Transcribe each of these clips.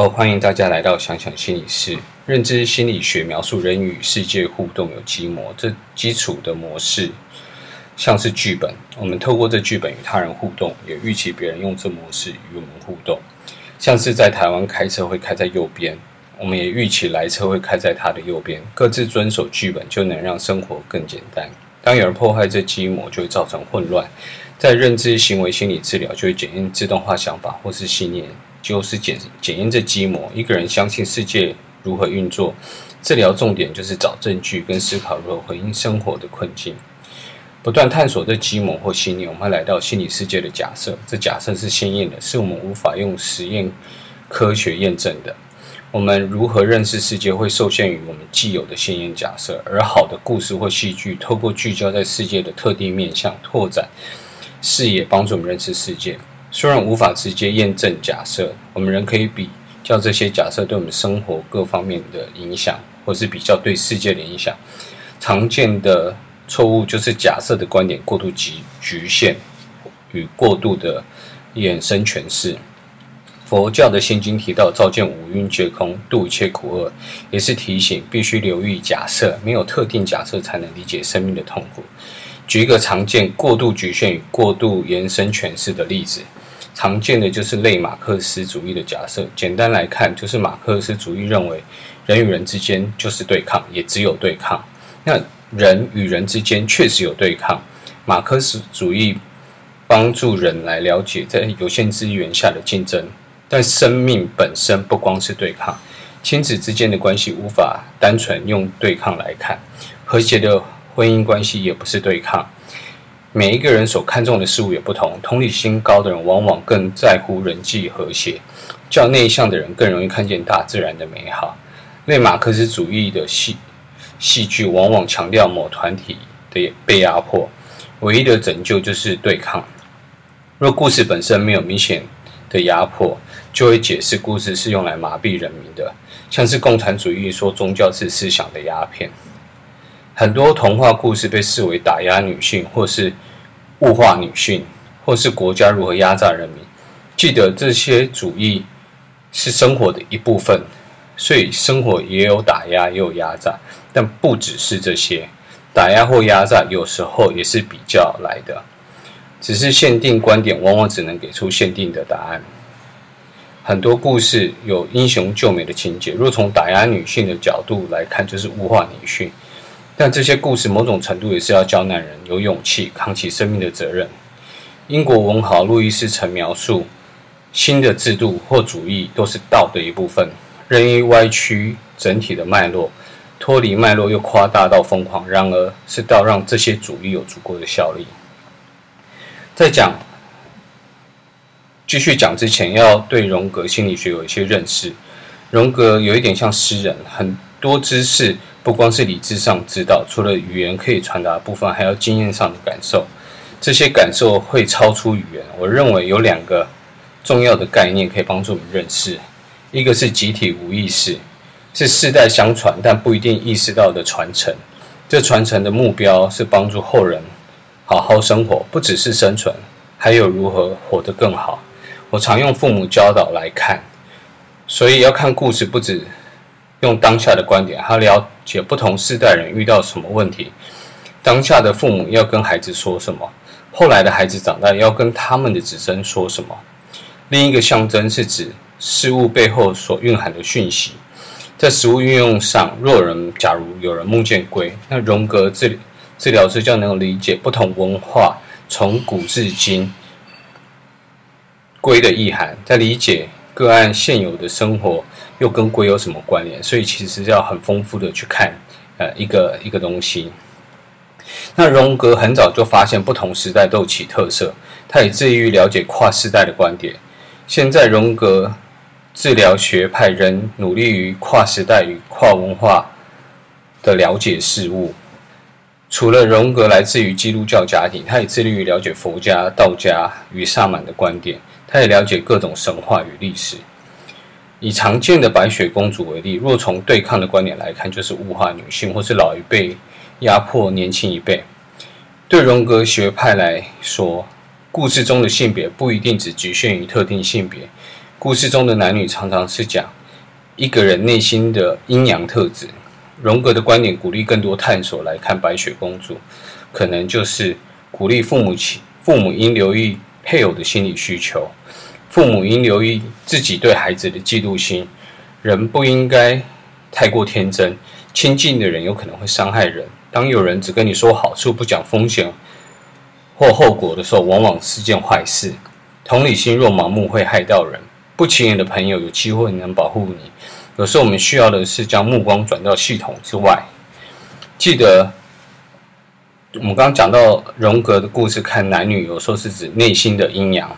哦，欢迎大家来到想想心理室。认知心理学描述人与世界互动有基模，这基础的模式像是剧本。我们透过这剧本与他人互动，也预期别人用这模式与我们互动。像是在台湾开车会开在右边，我们也预期来车会开在他的右边。各自遵守剧本，就能让生活更简单。当有人破坏这基模，就会造成混乱。在认知行为心理治疗，就会检验自动化想法或是信念。就是检检验这基模，一个人相信世界如何运作，治疗重点就是找证据跟思考如何回应生活的困境，不断探索这基模或信念，我们来到心理世界的假设。这假设是鲜艳的，是我们无法用实验科学验证的。我们如何认识世界，会受限于我们既有的鲜艳假设。而好的故事或戏剧，透过聚焦在世界的特定面向，拓展视野，帮助我们认识世界。虽然无法直接验证假设，我们仍可以比较这些假设对我们生活各方面的影响，或是比较对世界的影响。常见的错误就是假设的观点过度局局限与过度的衍生诠释。佛教的心经提到“照见五蕴皆空，度一切苦厄”，也是提醒必须留意假设，没有特定假设才能理解生命的痛苦。举一个常见过度局限与过度延伸诠释的例子。常见的就是类马克思主义的假设。简单来看，就是马克思主义认为人与人之间就是对抗，也只有对抗。那人与人之间确实有对抗。马克思主义帮助人来了解在有限资源下的竞争，但生命本身不光是对抗，亲子之间的关系无法单纯用对抗来看，和谐的婚姻关系也不是对抗。每一个人所看重的事物也不同，同理心高的人往往更在乎人际和谐，较内向的人更容易看见大自然的美好。类马克思主义的戏戏剧往往强调某团体的被压迫，唯一的拯救就是对抗。若故事本身没有明显的压迫，就会解释故事是用来麻痹人民的，像是共产主义说宗教是思想的鸦片。很多童话故事被视为打压女性，或是物化女性，或是国家如何压榨人民。记得这些主义是生活的一部分，所以生活也有打压，也有压榨，但不只是这些。打压或压榨有时候也是比较来的，只是限定观点，往往只能给出限定的答案。很多故事有英雄救美的情节，若从打压女性的角度来看，就是物化女性。但这些故事某种程度也是要教男人有勇气扛起生命的责任。英国文豪路易斯曾描述，新的制度或主义都是道的一部分，任意歪曲整体的脉络，脱离脉络又夸大到疯狂。然而，是道让这些主义有足够的效力。在讲继续讲之前，要对荣格心理学有一些认识。荣格有一点像诗人，很多知识。不光是理智上知道，除了语言可以传达的部分，还要经验上的感受。这些感受会超出语言。我认为有两个重要的概念可以帮助我们认识：一个是集体无意识，是世代相传但不一定意识到的传承。这传承的目标是帮助后人好好生活，不只是生存，还有如何活得更好。我常用父母教导来看，所以要看故事，不止。用当下的观点，他了解不同世代人遇到什么问题。当下的父母要跟孩子说什么？后来的孩子长大要跟他们的子孙说什么？另一个象征是指事物背后所蕴含的讯息。在实物运用上，若人假如有人梦见龟，那荣格治治疗师就能够理解不同文化从古至今龟的意涵，在理解。个案现有的生活又跟鬼有什么关联？所以其实要很丰富的去看，呃，一个一个东西。那荣格很早就发现不同时代都有其特色，他也致力于了解跨世代的观点。现在荣格治疗学派仍努力于跨时代与跨文化的了解事物。除了荣格来自于基督教家庭，他也致力于了解佛家、道家与萨满的观点。他也了解各种神话与历史。以常见的白雪公主为例，若从对抗的观点来看，就是物化女性，或是老一辈压迫年轻一辈。对荣格学派来说，故事中的性别不一定只局限于特定性别，故事中的男女常常是讲一个人内心的阴阳特质。荣格的观点鼓励更多探索来看白雪公主，可能就是鼓励父母亲父母应留意配偶的心理需求，父母应留意自己对孩子的嫉妒心。人不应该太过天真，亲近的人有可能会伤害人。当有人只跟你说好处，不讲风险或后果的时候，往往是件坏事。同理心若盲目，会害到人。不起眼的朋友有机会能保护你。有时候我们需要的是将目光转到系统之外。记得我们刚刚讲到荣格的故事，看男女有时候是指内心的阴阳。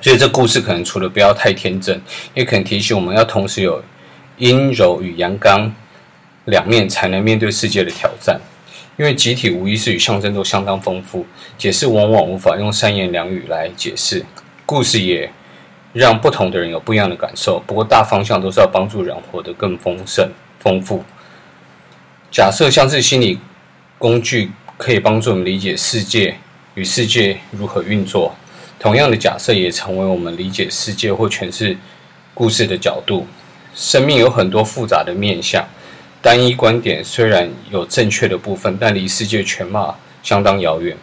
所以这故事可能除了不要太天真，也可能提醒我们要同时有阴柔与阳刚两面，才能面对世界的挑战。因为集体无意识与象征都相当丰富，解释往往无法用三言两语来解释。故事也让不同的人有不一样的感受。不过大方向都是要帮助人活得更丰盛、丰富。假设像是心理工具，可以帮助我们理解世界与世界如何运作。同样的假设也成为我们理解世界或诠释故事的角度。生命有很多复杂的面向，单一观点虽然有正确的部分，但离世界全貌相当遥远。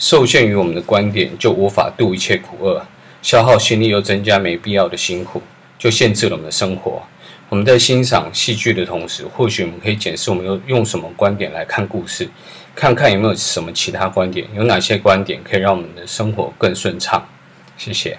受限于我们的观点，就无法度一切苦厄，消耗心力又增加没必要的辛苦，就限制了我们的生活。我们在欣赏戏剧的同时，或许我们可以检视我们用用什么观点来看故事。看看有没有什么其他观点，有哪些观点可以让我们的生活更顺畅？谢谢。